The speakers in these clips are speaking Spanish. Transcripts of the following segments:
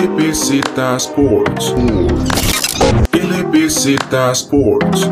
LBZ Sports. LBZ Sports.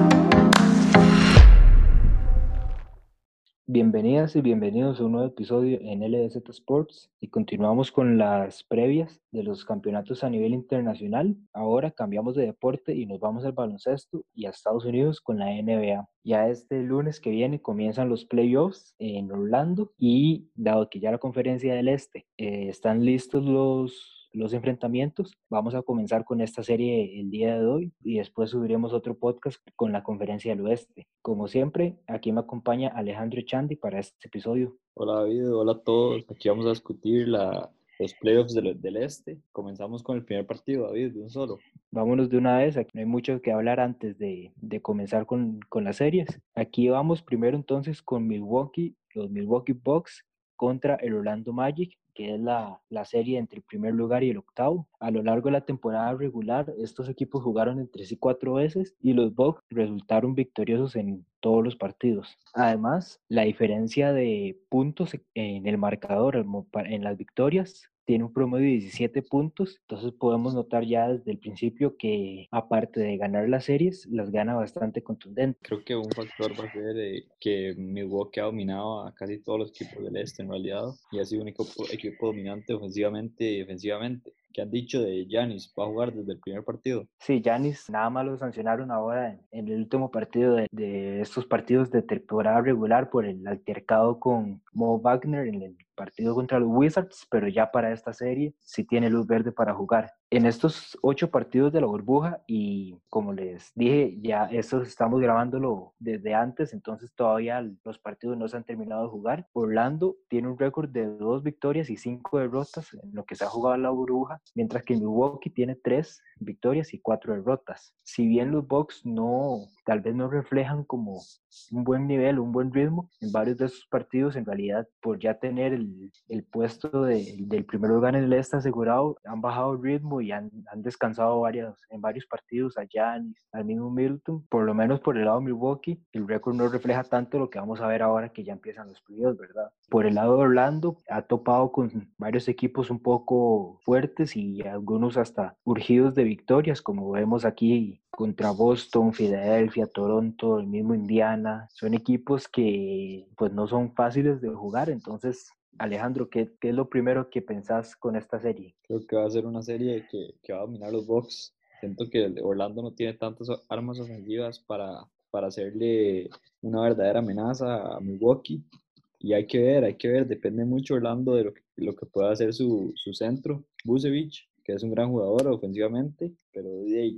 Bienvenidas y bienvenidos a un nuevo episodio en LBZ Sports y continuamos con las previas de los campeonatos a nivel internacional. Ahora cambiamos de deporte y nos vamos al baloncesto y a Estados Unidos con la NBA. Ya este lunes que viene comienzan los playoffs en Orlando y dado que ya la conferencia del Este eh, están listos los los enfrentamientos. Vamos a comenzar con esta serie el día de hoy y después subiremos otro podcast con la conferencia del oeste. Como siempre, aquí me acompaña Alejandro Chandi para este episodio. Hola David, hola a todos. Aquí vamos a discutir la, los playoffs del, del, este. Comenzamos con el primer partido, David, de un solo. Vámonos de una vez, aquí no hay mucho que hablar antes de, de comenzar con, con, las series. Aquí vamos primero entonces con Milwaukee, los Milwaukee Bucks contra el Orlando Magic que es la, la, serie entre el primer lugar y el octavo. A lo largo de la temporada regular, estos equipos jugaron entre sí cuatro veces y los Bucks resultaron victoriosos en todos los partidos. Además, la diferencia de puntos en el marcador en las victorias tiene un promedio de 17 puntos, entonces podemos notar ya desde el principio que aparte de ganar las series, las gana bastante contundente. Creo que un factor va a ser eh, que Milwaukee ha dominado a casi todos los equipos del este en realidad y ha sido un equipo, equipo dominante ofensivamente y defensivamente. ¿Qué han dicho de Yanis? ¿Va a jugar desde el primer partido? Sí, Yanis nada más lo sancionaron ahora en, en el último partido de, de, estos partidos de temporada regular por el altercado con Mo Wagner en el partido contra los Wizards, pero ya para esta serie sí tiene luz verde para jugar. En estos ocho partidos de la burbuja, y como les dije, ya estos estamos grabándolo desde antes, entonces todavía los partidos no se han terminado de jugar. Orlando tiene un récord de dos victorias y cinco derrotas en lo que se ha jugado la burbuja, mientras que Milwaukee tiene tres victorias y cuatro derrotas. Si bien los Bucks no, tal vez no reflejan como un buen nivel, un buen ritmo en varios de esos partidos, en realidad por ya tener el, el puesto de, del primer lugar en el este asegurado, han bajado el ritmo y han, han descansado varios, en varios partidos a Giannis, al mismo Milton, por lo menos por el lado de Milwaukee, el récord no refleja tanto lo que vamos a ver ahora que ya empiezan los playoffs, ¿verdad? Por el lado de Orlando, ha topado con varios equipos un poco fuertes y algunos hasta urgidos de victorias, como vemos aquí contra Boston, Filadelfia, Toronto, el mismo Indiana. Son equipos que pues no son fáciles de jugar, entonces Alejandro, ¿qué, ¿qué, es lo primero que pensás con esta serie? Creo que va a ser una serie que, que va a dominar los Bucks. Siento que Orlando no tiene tantas armas ofensivas para, para hacerle una verdadera amenaza a Milwaukee. Y hay que ver, hay que ver, depende mucho Orlando de lo que, lo que pueda hacer su, su centro. Busevich, que es un gran jugador ofensivamente, pero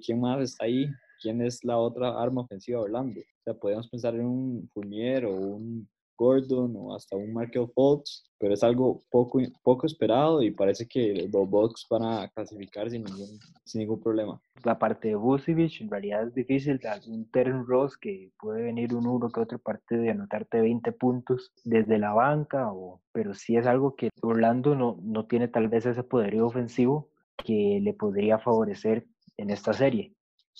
¿quién más está ahí? ¿Quién es la otra arma ofensiva de Orlando? O sea, podemos pensar en un Fournier o un Gordon o hasta un Markel Fultz, pero es algo poco, poco esperado y parece que los Bucks van a clasificar sin ningún, sin ningún problema. La parte de Vucevic en realidad es difícil, un Terren Ross que puede venir un uno que otro partido y anotarte 20 puntos desde la banca, o, pero sí es algo que Orlando no, no tiene tal vez ese poderío ofensivo que le podría favorecer en esta serie.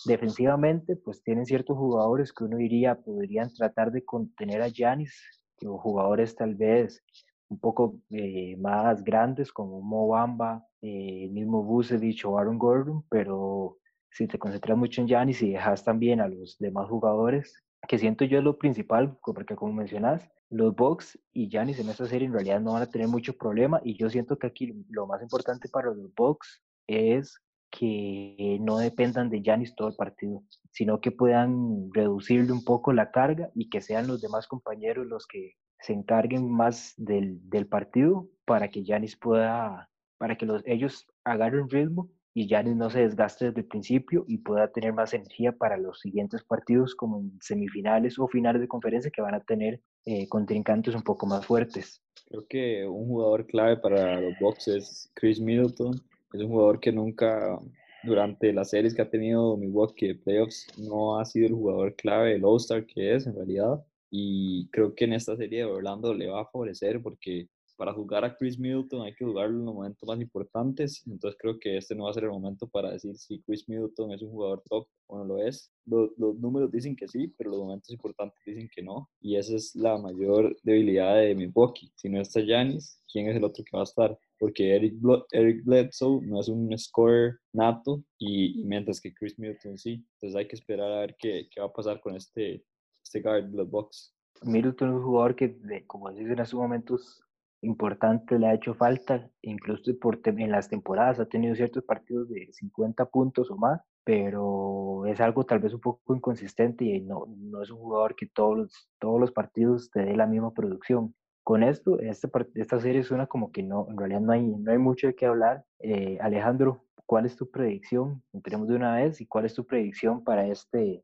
Defensivamente, pues tienen ciertos jugadores que uno diría podrían tratar de contener a Giannis, o jugadores tal vez un poco eh, más grandes como Mo Bamba, eh, mismo Vucevic o Aaron Gordon, pero si te concentras mucho en Giannis y dejas también a los demás jugadores, que siento yo es lo principal, porque como mencionas, los Bucks y Giannis en esta serie en realidad no van a tener mucho problema y yo siento que aquí lo más importante para los Bucks es que no dependan de Giannis todo el partido, sino que puedan reducirle un poco la carga y que sean los demás compañeros los que se encarguen más del, del partido para que Giannis pueda, para que los, ellos agarren ritmo y Giannis no se desgaste desde el principio y pueda tener más energía para los siguientes partidos como en semifinales o finales de conferencia que van a tener eh, contrincantes un poco más fuertes. Creo que un jugador clave para los Bucks es Chris Middleton es un jugador que nunca, durante las series que ha tenido Milwaukee de playoffs, no ha sido el jugador clave del All-Star que es en realidad. Y creo que en esta serie de Orlando le va a favorecer porque para jugar a Chris Middleton hay que jugarlo en los momentos más importantes, entonces creo que este no va a ser el momento para decir si Chris Middleton es un jugador top o no lo es. Los, los números dicen que sí, pero los momentos importantes dicen que no, y esa es la mayor debilidad de Milwaukee. Si no está Giannis, ¿quién es el otro que va a estar? Porque Eric, Eric Bledsoe no es un scorer nato, y, mientras que Chris Middleton sí. Entonces hay que esperar a ver qué, qué va a pasar con este, este guard de Bucks. Middleton es un jugador que, como dicen en sus momentos importante le ha hecho falta, incluso por en las temporadas ha tenido ciertos partidos de 50 puntos o más, pero es algo tal vez un poco inconsistente y no, no es un jugador que todos los, todos los partidos te dé la misma producción. Con esto, este, esta serie suena como que no, en realidad no hay, no hay mucho de qué hablar. Eh, Alejandro, ¿cuál es tu predicción? Entremos de una vez y cuál es tu predicción para, este,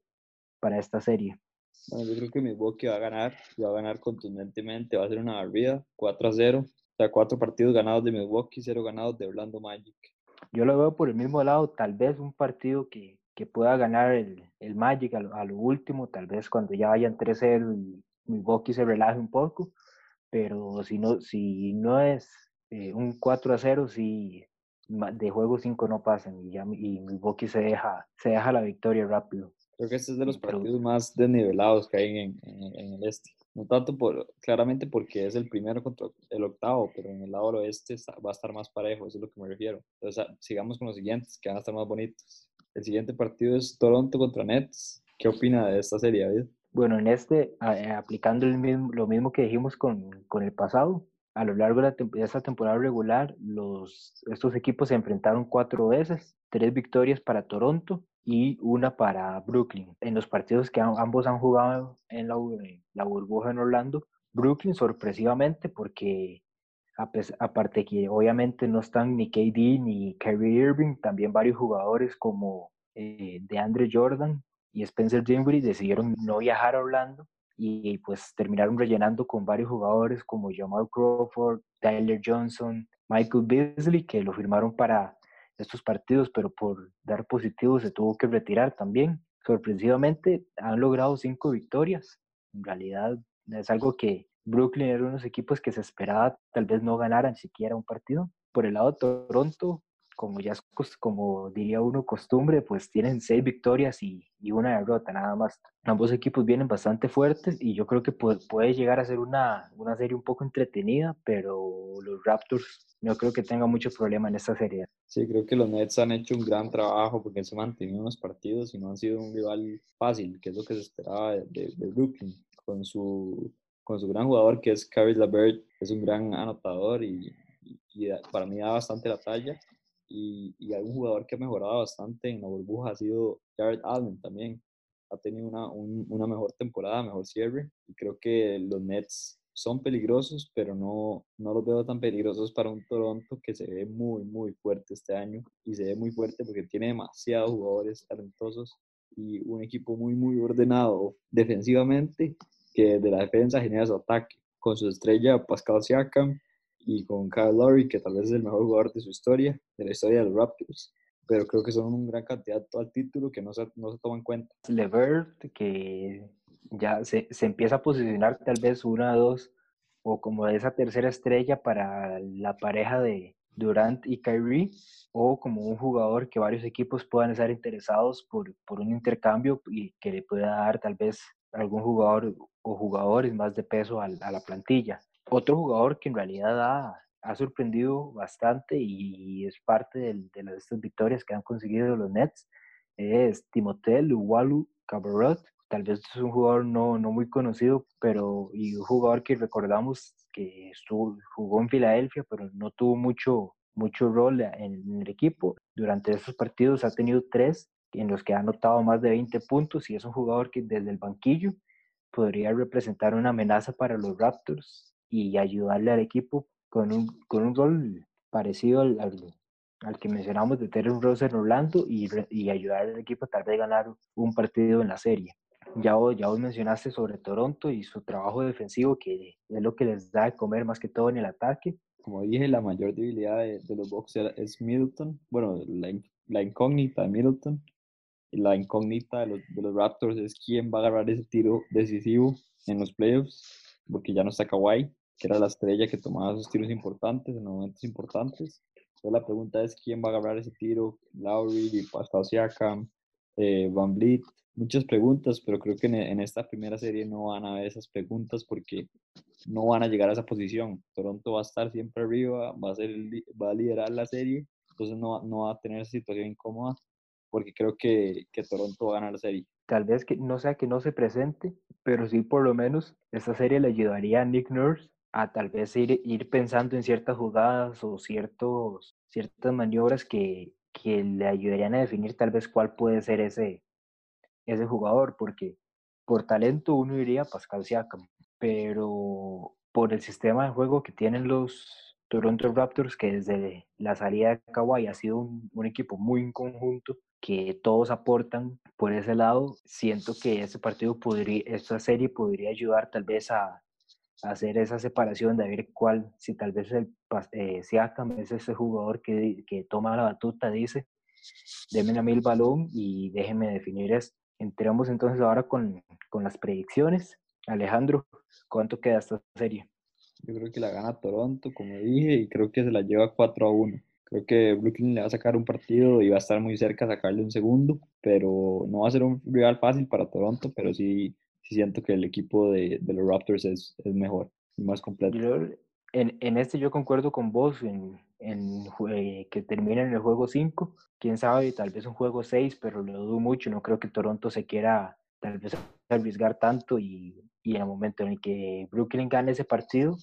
para esta serie. Bueno, yo creo que Milwaukee va a ganar, va a ganar contundentemente, va a ser una barrida, 4 a 0. O sea, cuatro partidos ganados de Milwaukee, cero ganados de Orlando Magic. Yo lo veo por el mismo lado, tal vez un partido que, que pueda ganar el, el Magic a lo, último, tal vez cuando ya vayan 3-0 y Milwaukee se relaje un poco, pero si no, si no es eh, un 4 a 0, si de juego 5 no pasan y, ya, y Milwaukee se deja, se deja la victoria rápido. Creo que este es de los partidos más desnivelados que hay en, en, el este. No tanto por, claramente porque es el primero contra el octavo, pero en el lado oeste va a estar más parejo, eso es lo que me refiero. Entonces, ah, sigamos con los siguientes, que van a estar más bonitos. El siguiente partido es Toronto contra Nets. ¿Qué opina de esta serie, David? Bueno, en este, eh, aplicando el mismo, lo mismo que dijimos con, con el pasado, a lo largo de, de esta temporada regular, los, estos equipos se enfrentaron cuatro veces, tres victorias para Toronto y una para Brooklyn. En los partidos que ambos han jugado en la, la burbuja en Orlando, Brooklyn sorpresivamente porque aparte que obviamente no están ni KD ni Kyrie Irving, también varios jugadores como eh, DeAndre Jordan y Spencer Dinwiddie decidieron no viajar a Orlando y pues terminaron rellenando con varios jugadores como Jamal Crawford, Tyler Johnson, Michael Beasley, que lo firmaron para estos partidos, pero por dar positivo se tuvo que retirar también. Sorpresivamente han logrado cinco victorias. En realidad es algo que Brooklyn era uno de los equipos que se esperaba tal vez no ganaran siquiera un partido. Por el lado de Toronto, como ya es como diría uno costumbre, pues tienen seis victorias y, y, una derrota nada más. Ambos equipos vienen bastante fuertes y yo creo que puede, puede llegar a ser una, una, serie un poco entretenida, pero los Raptors no creo que tengan mucho problema en esta serie. Sí, creo que los Nets han hecho un gran trabajo porque se han mantenido en los partidos y no han sido un rival fácil, que es lo que se esperaba de, de, Brooklyn, con su, con su gran jugador que es Caris LaBert, es un gran anotador y, y para mí da bastante la talla y, y algún jugador que ha mejorado bastante en la burbuja ha sido Jared Allen también. Ha tenido una, una mejor temporada, mejor cierre y creo que los Nets son peligrosos, pero no, no los veo tan peligrosos para un Toronto que se ve muy, muy fuerte este año y se ve muy fuerte porque tiene demasiados jugadores talentosos y un equipo muy, muy ordenado defensivamente que de la defensa genera su ataque con su estrella Pascal Siakam y con Kyle Lowry, que tal vez es el mejor jugador de su historia, de la historia de los Raptors. Pero creo que son un gran candidato al título que no se, no se toma en cuenta. Levert, que ya se, se empieza a posicionar tal vez una, dos, o como esa tercera estrella para la pareja de Durant y Kyrie, o como un jugador que varios equipos puedan estar interesados por, por un intercambio y que le pueda dar tal vez algún jugador o jugadores más de peso a, a la plantilla. Otro jugador que en realidad ha, ha sorprendido bastante y es parte de, las, estas victorias que han conseguido los Nets es Timothée Luwalu Cabarrot. Tal vez es un jugador no, no muy conocido, pero y un jugador que recordamos que estuvo, jugó en Filadelfia, pero no tuvo mucho, mucho rol en, el equipo. Durante esos partidos ha tenido tres en los que ha anotado más de 20 puntos y es un jugador que desde el banquillo podría representar una amenaza para los Raptors y ayudarle al equipo con un, con un rol parecido al, al, que mencionamos de Terry Rose en Orlando y, y, ayudar al equipo tal vez a ganar un partido en la serie. Ya vos, ya vos mencionaste sobre Toronto y su trabajo defensivo, que es lo que les da de comer más que todo en el ataque. Como dije, la mayor debilidad de, de los Bucks es Middleton, bueno, la, la, incógnita de Middleton, la incógnita de los, de los Raptors es quién va a agarrar ese tiro decisivo en los playoffs porque ya no está Kawhi. Que era la estrella que tomaba esos tiros importantes en momentos importantes. Entonces la pregunta es quién va a agarrar ese tiro, Lowry, Pascal Siakam, eh, Van Vliet, muchas preguntas, pero creo que en, esta primera serie no van a haber esas preguntas porque no van a llegar a esa posición. Toronto va a estar siempre arriba, va a, ser va a liderar la serie, entonces no, no va a tener esa situación incómoda porque creo que, que Toronto va a ganar la serie. Tal vez que no sea que no se presente, pero sí por lo menos esta serie le ayudaría a Nick Nurse a tal vez ir, ir pensando en ciertas jugadas o ciertos, ciertas maniobras que, que le ayudarían a definir tal vez cuál puede ser ese, ese jugador, porque por talento uno iría a Pascal Siakam, pero por el sistema de juego que tienen los Toronto Raptors, que desde la salida de Kawhi ha sido un, un equipo muy en conjunto, que todos aportan por ese lado, siento que ese partido podría, esta serie podría ayudar tal vez a, hacer esa separación de ver cuál, si tal vez el eh, Siakam es ese jugador que, que toma la batuta, dice, denme a mí el balón y déjenme definir esto. Entramos entonces ahora con, con las predicciones. Alejandro, ¿cuánto queda esta serie? Yo creo que la gana Toronto, como dije, y creo que se la lleva 4 a 1. Creo que Brooklyn le va a sacar un partido y va a estar muy cerca de sacarle un segundo, pero no va a ser un rival fácil para Toronto, pero sí siento que el equipo de, de los Raptors es, es, mejor y más completo. en, en, este yo concuerdo con vos en, en eh, que termine en el juego 5. Quién sabe, tal vez un juego 6, pero lo dudo mucho. No creo que Toronto se quiera tal vez arriesgar tanto y, y en el momento en el que Brooklyn gane ese partido,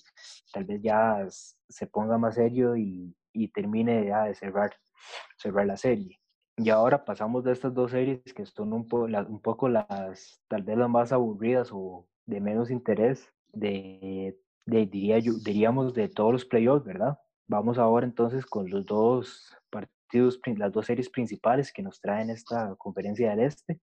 tal vez ya se ponga más serio y, y termine ya de cerrar, cerrar la serie. Y ahora pasamos de estas dos series que son un, po un poco las, tal vez las más aburridas o de menos interés de, de diría yo, diríamos de todos los playoffs, ¿verdad? Vamos ahora entonces con los dos partidos, las dos series principales que nos traen esta conferencia del Este.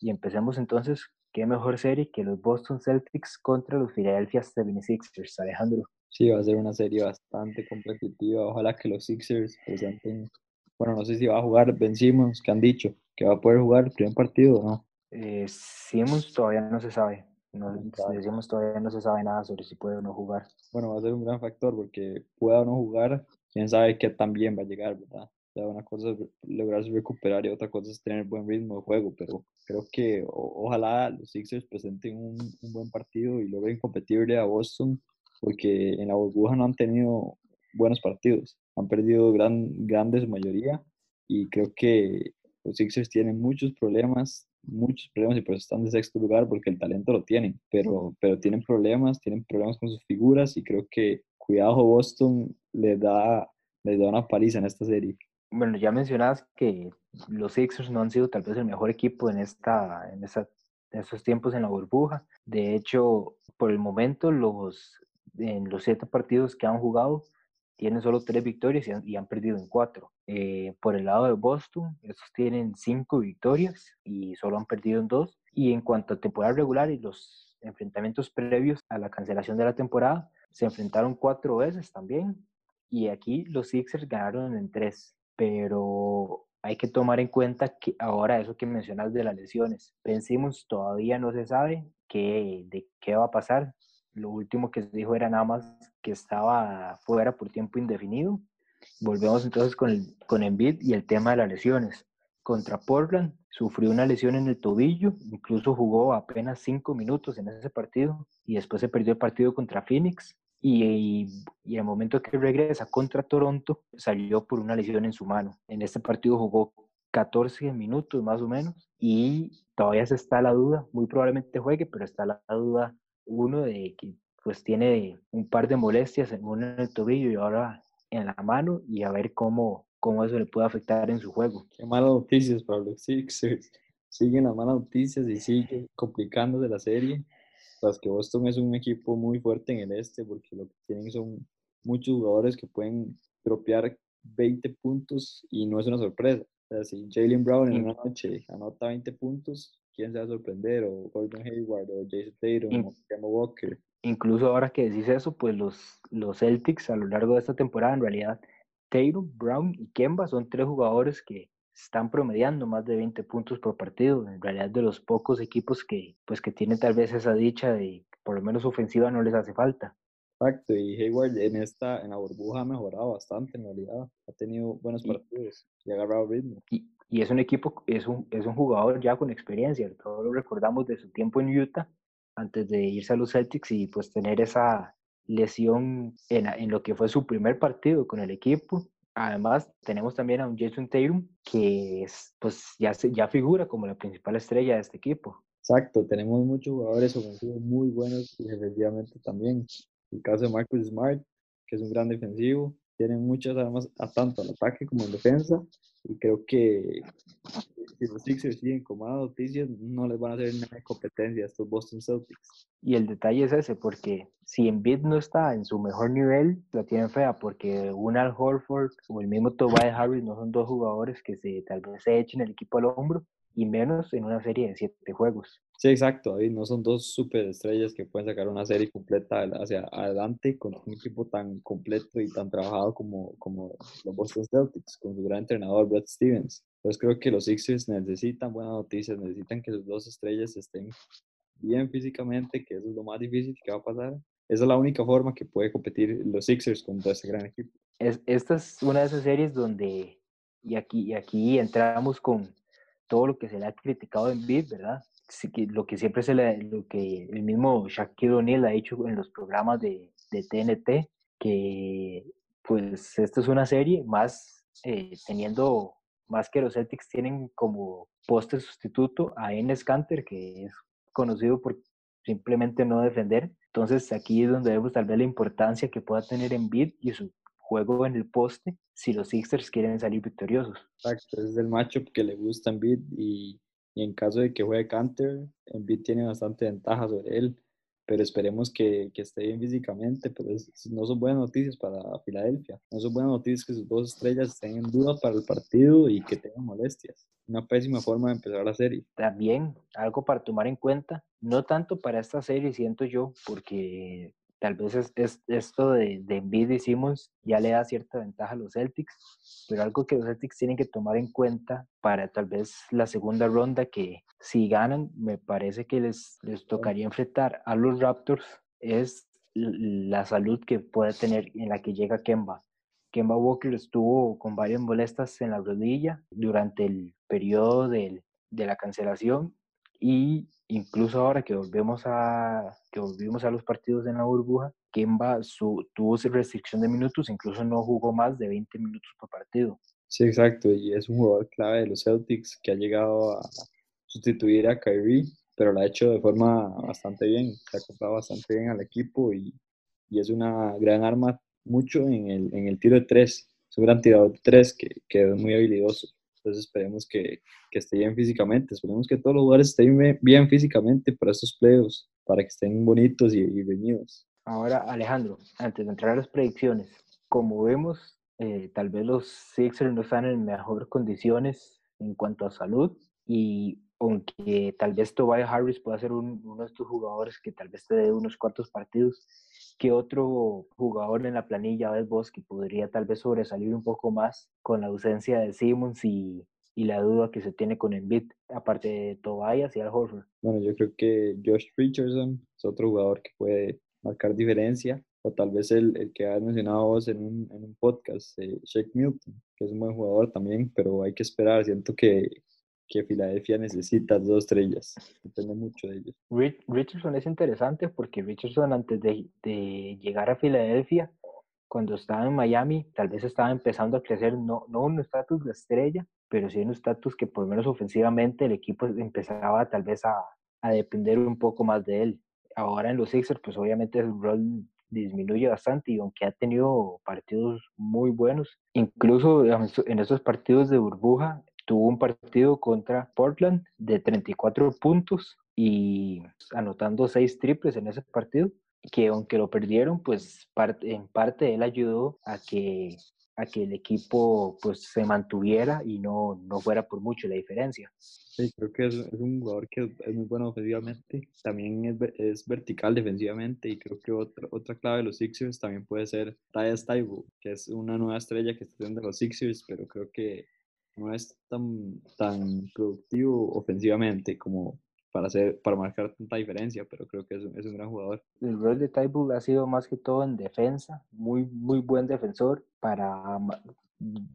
Y empecemos entonces, ¿qué mejor serie que los Boston Celtics contra los Philadelphia 76ers? Alejandro. Sí, va a ser una serie bastante competitiva. Ojalá que los Sixers presenten. Bueno, no sé si va a jugar Ben Simmons, que han dicho que va a poder jugar el primer partido o no. Eh, Simmons todavía no se sabe. No, decimos todavía no se sabe nada sobre si puede o no jugar. Bueno, va a ser un gran factor porque pueda o no jugar, quién sabe qué tan bien va a llegar, ¿verdad? O sea, una cosa es lograrse recuperar y otra cosa es tener buen ritmo de juego, pero creo que ojalá los Sixers presenten un, un, buen partido y logren competirle a Boston porque en la burbuja no han tenido buenos partidos, han perdido gran, grandes mayoría y creo que los Sixers tienen muchos problemas, muchos problemas y por eso están de sexto lugar porque el talento lo tienen, pero, pero tienen problemas, tienen problemas con sus figuras y creo que cuidado Boston le da, le da una paliza en esta serie. Bueno, ya mencionabas que los Sixers no han sido tal vez el mejor equipo en, esta, en, esa, en estos tiempos en la burbuja. De hecho, por el momento los en los siete partidos que han jugado, tienen solo tres victorias y han, perdido en cuatro. Eh, por el lado de Boston, esos tienen cinco victorias y solo han perdido en dos. Y en cuanto a temporada regular y los enfrentamientos previos a la cancelación de la temporada, se enfrentaron cuatro veces también. Y aquí los Sixers ganaron en tres. Pero hay que tomar en cuenta que ahora eso que mencionas de las lesiones, pensemos, todavía no se sabe qué, de qué va a pasar lo último que se dijo era nada más que estaba fuera por tiempo indefinido. Volvemos entonces con, el, con Embiid y el tema de las lesiones. Contra Portland sufrió una lesión en el tobillo, incluso jugó apenas cinco minutos en ese partido y después se perdió el partido contra Phoenix. Y, y, el momento que regresa contra Toronto salió por una lesión en su mano. En este partido jugó 14 minutos más o menos y todavía se está la duda, muy probablemente juegue, pero está la duda uno de que pues tiene un par de molestias, una en el tobillo y ahora en la mano y a ver cómo, cómo eso le puede afectar en su juego. Qué malas noticias para los Sixers. Siguen las malas noticias y sigue complicándose la serie. Las que Boston es un equipo muy fuerte en el este porque lo que tienen son muchos jugadores que pueden tropear 20 puntos y no es una sorpresa. O sea, si Jalen Brown en una noche anota 20 puntos, quién se va a sorprender, o Gordon Hayward, o Jason Tatum, o Kemba Walker. Incluso ahora que decís eso, pues los, los Celtics a lo largo de esta temporada, en realidad, Tatum, Brown y Kemba son tres jugadores que están promediando más de 20 puntos por partido. En realidad, de los pocos equipos que, pues, que tienen tal vez esa dicha de por lo menos ofensiva no les hace falta. Exacto, y Hayward en esta, en la burbuja ha mejorado bastante en realidad. Ha tenido buenos Y- partidos y ha agarrado ritmo. Y, y es un equipo, es un, es un jugador ya con experiencia. Todos lo recordamos de su tiempo en Utah, antes de irse a los Celtics y pues tener esa lesión en, en lo que fue su primer partido con el equipo. Además, tenemos también a un Jason Tatum que es, pues ya, ya figura como la principal estrella de este equipo. Exacto, tenemos muchos jugadores ofensivos muy buenos y defensivamente también. El caso de Marcus Smart, que es un gran defensivo, tienen muchas armas a tanto al ataque como en defensa. Y creo que si los Sixers siguen malas noticias, no les van a hacer nada competencia a estos Boston Celtics. Y el detalle es ese, porque si Embiid no está en su mejor nivel, la tienen fea, porque un Al Horford o el mismo Tobias Harris no son dos jugadores que se, tal vez se echen el equipo al hombro, y menos en una serie de siete juegos. Sí, exacto, David. No son dos superestrellas que pueden sacar una serie completa hacia adelante con un equipo tan completo y tan trabajado como, como los Boston Celtics, con su gran entrenador Brad Stevens. Entonces creo que los Sixers necesitan buenas noticias, necesitan que sus dos estrellas estén bien físicamente, que eso es lo más difícil que va a pasar. Esa es la única forma que puede competir los Sixers contra ese gran equipo. Es, esta es una de esas series donde, y aquí, y aquí entramos con todo lo que se le ha criticado en Embiid, ¿verdad? Lo que siempre se lo que el mismo Shaquille O'Neal ha dicho en los programas de, de TNT, que pues esta es una serie más eh, teniendo, más que los Celtics tienen como poste sustituto a Enes Kanter, que es conocido por simplemente no defender. Entonces aquí es donde vemos tal vez la importancia que pueda tener Embiid y su juego en el poste si los Sixers quieren salir victoriosos. Exacto, es el matchup que le gusta Embiid y, y en caso de que juegue Canter, Embiid tiene bastante ventaja sobre él, pero esperemos que, que esté bien físicamente, pero es- no son buenas noticias para Filadelfia, no son buenas noticias que sus dos estrellas estén en duda para el partido y que tengan molestias. Una pésima forma de empezar la serie. También algo para tomar en cuenta, no tanto para esta serie, siento yo, porque tal vez es, es- esto de, de Embiid y Simmons ya le da cierta ventaja a los Celtics, pero algo que los Celtics tienen que tomar en cuenta para tal vez la segunda ronda, que si ganan, me parece que les, les tocaría enfrentar a los Raptors, es la salud que puede tener en la que llega Kemba. Kemba Walker estuvo con varias molestias en la rodilla durante el periodo del- de la cancelación y incluso ahora que volvemos a que volvimos a los partidos en la burbuja, Kemba su, tuvo restricción de minutos, incluso no jugó más de 20 minutos por partido. Sí, exacto, y es un jugador clave de los Celtics que ha llegado a sustituir a Kyrie, pero lo ha hecho de forma bastante bien, se ha comprado bastante bien al equipo y, y es una gran arma mucho en el, en el tiro de tres, es un gran tirador de tres que, que es muy habilidoso, entonces esperemos que, que esté bien físicamente, esperemos que todos los jugadores estén bien- físicamente para estos playoffs, para que estén bonitos y, y. Ahora, Alejandro, antes de entrar a las predicciones, como vemos, eh, tal vez los Sixers no están en mejores condiciones en cuanto a salud y aunque tal vez Tobias Harris pueda ser un- uno de estos jugadores que tal vez te dé unos cuantos partidos, que otro jugador en la planilla ves vos que podría tal vez sobresalir un poco más con la ausencia de Simmons y, y la duda que se tiene con Embiid, aparte de Tobias y Al Horford? Bueno, yo creo que Josh Richardson es otro jugador que puede marcar diferencia, o tal vez el, el que has mencionado vos en un, en un podcast, eh, Shake Milton, que es un buen jugador también, pero hay que esperar, siento que, que Filadelfia necesita dos estrellas, depende mucho de ellos. Ri- Richardson es interesante porque Richardson antes de, de llegar a Filadelfia, cuando estaba en Miami, tal vez estaba empezando a crecer, no, no un estatus de estrella, pero sí un estatus que por lo menos ofensivamente el equipo empezaba tal vez a, a depender un poco más de él. Ahora en los Sixers, pues obviamente el rol disminuye bastante y aunque ha tenido partidos muy buenos, incluso en esos partidos de burbuja, tuvo un partido contra Portland de 34 puntos y anotando seis triples en ese partido, que aunque lo perdieron, pues en parte él ayudó a que, a que el equipo pues se mantuviera y no, no fuera por mucho la diferencia. Sí, creo que es, es un jugador que es muy bueno ofensivamente, también es, es vertical defensivamente y creo que otra, otra clave de los Sixers también puede ser Tyus Taibo, que es una nueva estrella que está teniendo los Sixers, pero creo que no es tan, tan productivo ofensivamente como, para, hacer, para marcar tanta diferencia, pero creo que es un, es un gran jugador. El rol de Tybull ha sido más que todo en defensa, muy, muy buen defensor para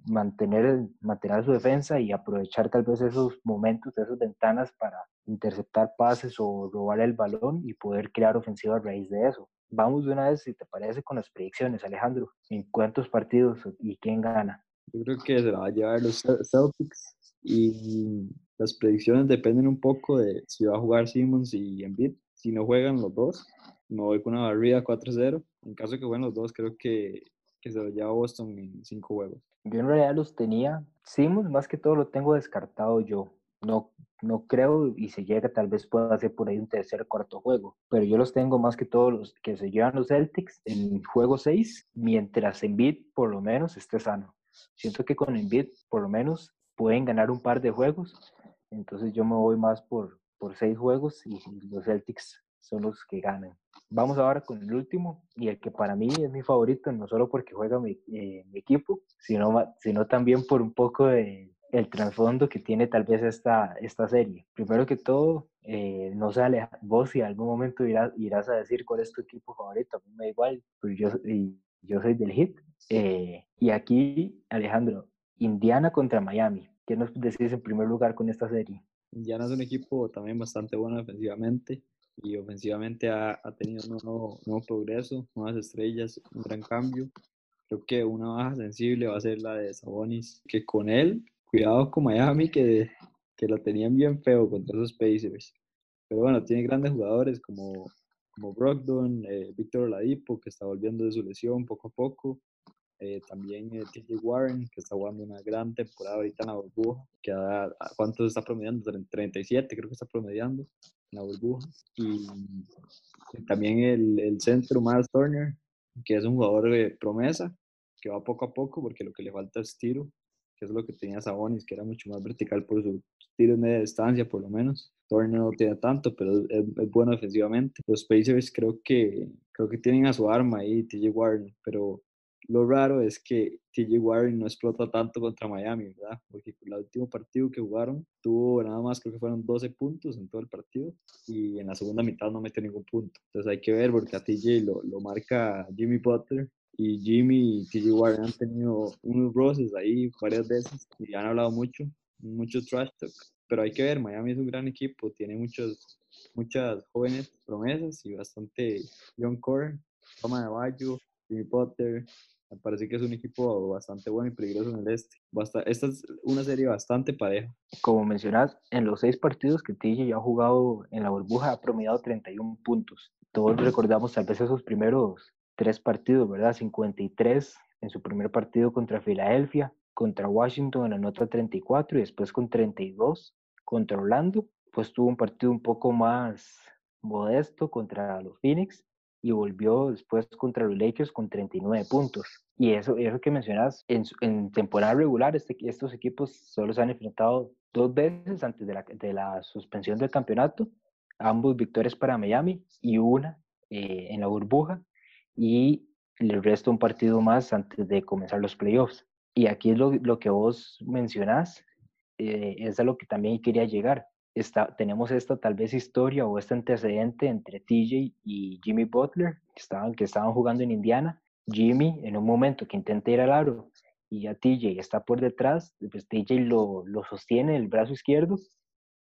mantener, mantener su defensa y aprovechar tal vez esos momentos, esas ventanas para interceptar pases o robar el balón y poder crear ofensiva a raíz de eso. Vamos de una vez, si te parece, con las predicciones, Alejandro. ¿En cuántos partidos y quién gana? Yo creo que se la va a llevar los Celtics y las predicciones dependen un poco de si va a jugar Simmons y Embiid. Si no juegan los dos, me voy con una barrida 4-0. En caso de que jueguen los dos, creo que, que se lo lleva Boston en cinco juegos. Yo en realidad los tenía. Simmons más que todo lo tengo descartado yo. No, no creo y se llega tal vez pueda hacer por ahí un tercer cuarto juego. Pero yo los tengo más que todos los que se llevan los Celtics en juego 6, mientras Embiid por lo menos esté sano. Siento que con Embiid por lo menos pueden ganar un par de juegos. Entonces yo me voy más por, por seis juegos y los Celtics son los que ganan. Vamos ahora con el último y el que para mí es mi favorito, no solo porque juega mi, eh, equipo, sino, sino también por un poco de el trasfondo que tiene tal vez esta, esta serie. Primero que todo, eh, no sé, vos si algún momento irás, irás a decir cuál es tu equipo favorito, a mí me da igual, pues yo, yo soy del Hit. Eh, y aquí, Alejandro, Indiana contra Miami. ¿Qué nos decís en primer lugar con esta serie? Indiana es un equipo también bastante bueno defensivamente y ofensivamente ha, ha tenido un nuevo, nuevo, progreso, nuevas estrellas, un gran cambio. Creo que una baja sensible va a ser la de Sabonis, que con él, cuidado con Miami, que, que lo tenían bien feo contra esos Pacers. Pero bueno, tiene grandes jugadores como, como Brogdon, eh, Víctor Oladipo, que está volviendo de su lesión poco a poco. Eh, también eh, TJ Warren, que está jugando una gran temporada ahorita en la burbuja, que a, a ¿cuántos está promediando? 37 creo que está promediando la burbuja. Y, también el, el, centro Miles Turner, que es un jugador de promesa, que va poco a poco porque lo que le falta es tiro, que es lo que tenía Sabonis, que era mucho más vertical por su tiro en media distancia, por lo menos. Turner no tiene tanto, pero es, es, bueno defensivamente. Los Pacers creo que, creo que tienen a su arma ahí, TJ Warren, pero lo raro es que TJ Warren no explota tanto contra Miami, ¿verdad? Porque el último partido que jugaron tuvo nada más, creo que fueron 12 puntos en todo el partido y en la segunda mitad no metió ningún punto. Entonces hay que ver porque a TJ lo, lo marca Jimmy Butler y Jimmy y TJ Warren han tenido unos roces ahí varias veces y han hablado mucho, mucho trash talk. Pero hay que ver, Miami es un gran equipo, tiene muchos, muchas jóvenes promesas y bastante young core. Toma de Bayo, Jimmy Potter, me parece que es un equipo bastante bueno y peligroso en el este. Basta, esta es una serie bastante pareja. Como mencionas, en los seis partidos que TJ ya ha jugado en la burbuja ha promediado 31 puntos. Todos recordamos tal vez esos primeros tres partidos, ¿verdad? 53 en su primer partido contra Filadelfia, contra Washington en la nota 34 y después con 32 contra Orlando. Pues tuvo un partido un poco más modesto contra los Phoenix y volvió después contra los Lakers con 39 puntos. Y eso, eso que mencionas, en, en temporada regular este, estos equipos solo se han enfrentado dos veces antes de la, de la suspensión del campeonato, ambos victorias para Miami y una eh, en la burbuja y el resto un partido más antes de comenzar los playoffs. Y aquí es lo, lo que vos mencionás, eh, es a lo que también quería llegar tenemos esta tal vez historia o este antecedente entre TJ y Jimmy Butler, que estaban, que estaban jugando en Indiana. Jimmy en un momento que intenta ir al aro y ya TJ está por detrás, pues TJ lo, lo sostiene el brazo izquierdo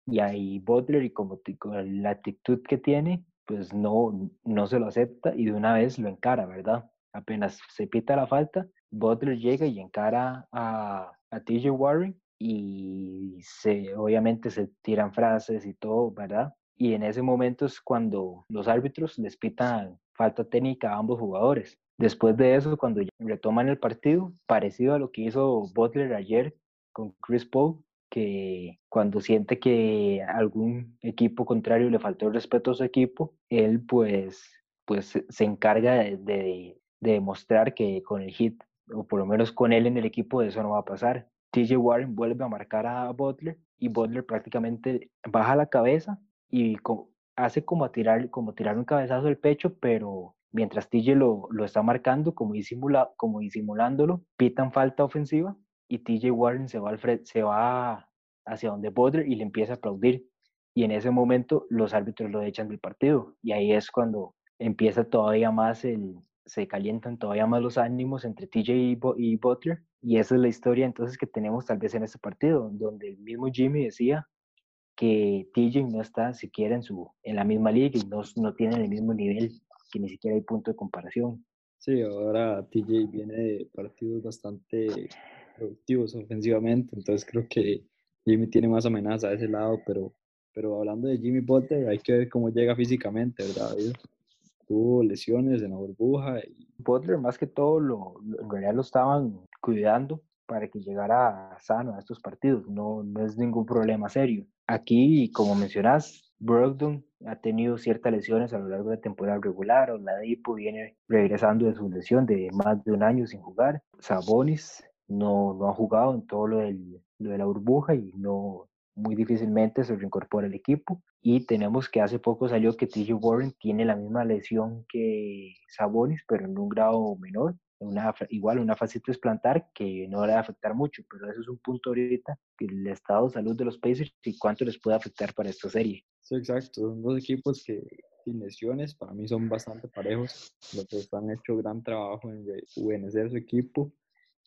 y ahí Butler y como con la actitud que tiene, pues no, no se lo acepta y de una vez lo encara, ¿verdad? Apenas se pita la falta, Butler llega y encara a, a TJ Warren y se, obviamente se tiran frases y todo, ¿verdad? Y en ese momento es cuando los árbitros les pitan falta técnica a ambos jugadores. Después de eso, cuando retoman el partido, parecido a lo que hizo Butler ayer con Chris Paul, que cuando siente que algún equipo contrario le faltó el respeto a su equipo, él pues, pues se encarga de, de, de demostrar que con el hit, o por lo menos con él en el equipo, eso no va a pasar. TJ Warren vuelve a marcar a Butler y Butler prácticamente baja la cabeza y hace como, tirar, como tirar un cabezazo del pecho, pero mientras TJ lo, lo está marcando, como, disimula, como disimulándolo, pitan falta ofensiva y TJ Warren se va, al se va hacia donde Butler y le empieza a aplaudir. y en ese momento los árbitros lo echan del partido y ahí es cuando empieza todavía más el, se calientan todavía más los ánimos entre TJ y, Butler y esa es la historia entonces que tenemos tal vez en este partido donde el mismo Jimmy decía que TJ no está siquiera en, su, en la misma liga y no, no tiene el mismo nivel que ni siquiera hay punto de comparación. Sí, ahora TJ viene de partidos bastante productivos ofensivamente, entonces creo que Jimmy tiene más amenaza a ese lado, pero, pero hablando de Jimmy Butler, hay que ver cómo llega físicamente, ¿verdad? Tuvo lesiones en la burbuja. Y... Butler más que todo lo, en realidad lo estaban cuidando para que llegara sano a estos partidos, no, no es ningún problema serio. Aquí, como mencionas, Brogdon ha tenido ciertas lesiones a lo largo de la temporada regular, o la Dipo viene regresando de su lesión de más de un año sin jugar. Sabonis no, no ha jugado en todo lo, del, lo de la burbuja y no muy difícilmente se reincorpora al equipo. Y tenemos que hace poco salió que TJ Warren tiene la misma lesión que Sabonis, pero en un grado menor, una, igual una fascitis plantar que no le va a afectar mucho, pero eso es un punto ahorita, el estado de salud de los Pacers y cuánto les puede afectar para esta serie. Exacto, son dos equipos que sin lesiones para mí son bastante parejos, los que han hecho gran trabajo en rejuvenecer su equipo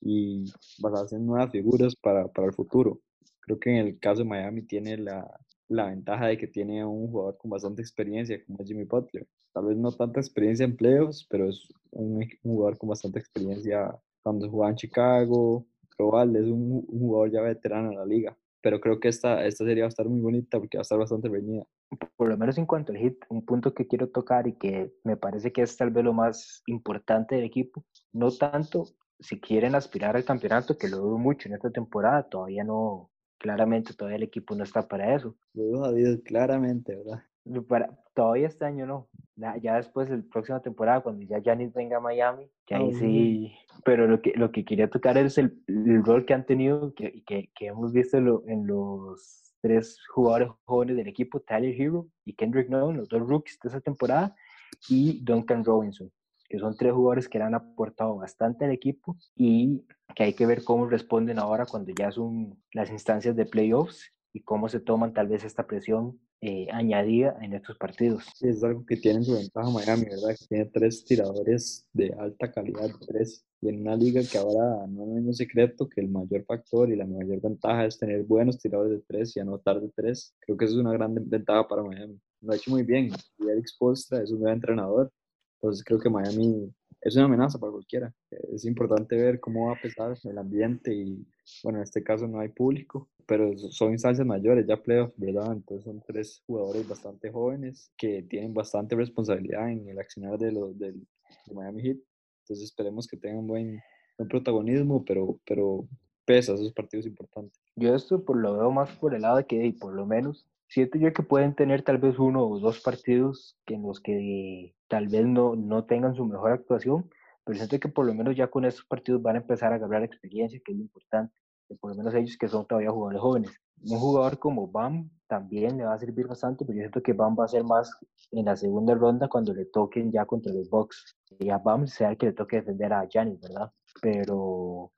y basarse en nuevas figuras para, para el futuro. Creo que en el caso de Miami tiene la, la ventaja de que tiene un jugador con bastante experiencia como Jimmy Butler. Tal vez no tanta experiencia en playoffs, pero es un, jugador con bastante experiencia cuando jugaba en Chicago. Global, es un, un, jugador ya veterano en la liga. Pero creo que esta, esta serie va a estar muy bonita porque va a estar bastante reñida. Por lo menos en cuanto al hit, un punto que quiero tocar y que me parece que es tal vez lo más importante del equipo, no tanto si quieren aspirar al campeonato, que lo dudo mucho en esta temporada, todavía no, claramente todavía el equipo no está para eso. Lo dudo claramente, ¿verdad? Para, todavía este año no. Ya después, la próxima temporada, cuando ya Janis venga a Miami, ya ahí sí. Pero lo que, lo que quería tocar es el, el rol que han tenido que, que, que hemos visto en los tres jugadores jóvenes del equipo, Tyler Hero y Kendrick Nunn, los dos rookies de esa temporada, y Duncan Robinson que son tres jugadores que le han aportado bastante al equipo y que hay que ver cómo responden ahora cuando ya son las instancias de playoffs y cómo se toman tal vez esta presión eh, añadida en estos partidos. Es algo que tiene su ventaja Miami, ¿verdad? Que tiene tres tiradores de alta calidad, tres, y en una liga que ahora no es ningún secreto que el mayor factor y la mayor ventaja es tener buenos tiradores de tres y anotar de tres. Creo que eso es una gran ventaja para Miami. Lo ha hecho muy bien. Y Eric Spolstra es un gran entrenador entonces creo que Miami es una amenaza para cualquiera. Es importante ver cómo va a pesar el ambiente y, bueno, en este caso no hay público, pero son instancias mayores, ya playoffs, ¿verdad? Entonces son tres jugadores bastante jóvenes que tienen bastante responsabilidad en el accionar de, los, del de Miami Heat. Entonces esperemos que tengan buen, buen protagonismo, pero, pero pesa esos partidos importantes. Yo esto por lo veo más por el lado de que por lo menos siento yo que pueden tener tal vez uno o dos partidos que en los que tal vez no, no tengan su mejor actuación, pero siento que por lo menos ya con estos partidos van a empezar a agarrar experiencia, que es importante, que por lo menos ellos que son todavía jugadores jóvenes. Un jugador como Bam también le va a servir bastante, pero yo siento que Bam va a ser más en la segunda ronda cuando le toquen ya contra los Bucks. Y a Bam sea el que le toque defender a Giannis, ¿verdad? Pero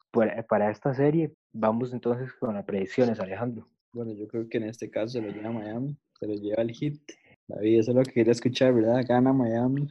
para esta serie vamos entonces con las predicciones, Alejandro. Bueno, yo creo que en este caso se lo lleva Miami, se lo lleva el hit. David, eso es lo que quería escuchar, ¿verdad? Gana Miami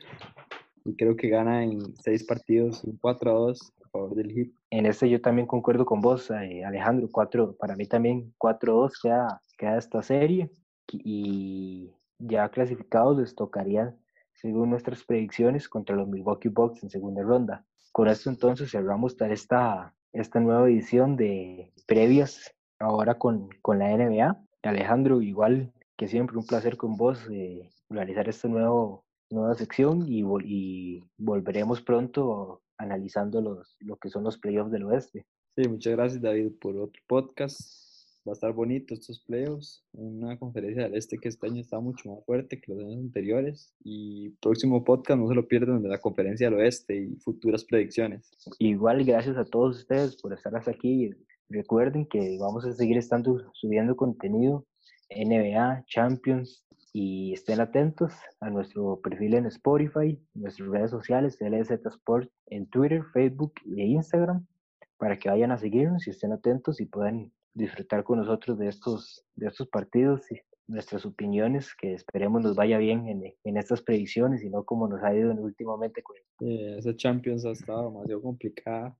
y creo que gana en seis partidos, un 4 a 2 a favor del hit. En este yo también concuerdo con vos, eh, Alejandro. 4, para mí también 4 a 2 queda, queda esta serie y ya clasificados les tocaría, según nuestras predicciones, contra los Milwaukee Bucks en segunda ronda. Con esto entonces cerramos esta, esta nueva edición de previas ahora con, con la NBA. Alejandro, igual que siempre, un placer con vos eh, realizar esta nuevo, nueva sección y, y volveremos pronto analizando los, lo que son los playoffs del oeste. Sí, muchas gracias David por otro podcast va a estar bonito estos playoffs. Una conferencia del este que este año está mucho más fuerte que los años anteriores. Y próximo podcast no se lo pierdan de la conferencia del oeste y futuras predicciones. Igual, gracias a todos ustedes por estar hasta aquí. Recuerden que vamos a seguir estando subiendo contenido NBA, Champions y estén atentos a nuestro perfil en Spotify, nuestras redes sociales, LZ Sport en Twitter, Facebook e Instagram para que vayan a seguirnos y estén atentos y puedan disfrutar con nosotros de estos, de estos partidos nuestras opiniones, que esperemos nos vaya bien en, en estas predicciones y no como nos ha ido últimamente. Con... Eh, esa Champions ha estado demasiado complicada,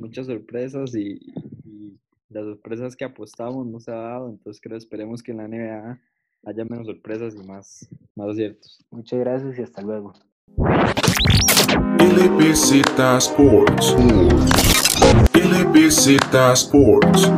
muchas sorpresas y, y, las sorpresas que apostamos no se ha dado, entonces creo esperemos que en la NBA haya menos sorpresas y más, más aciertos. Muchas gracias y hasta luego. LBZ Sports. LBZ Sports.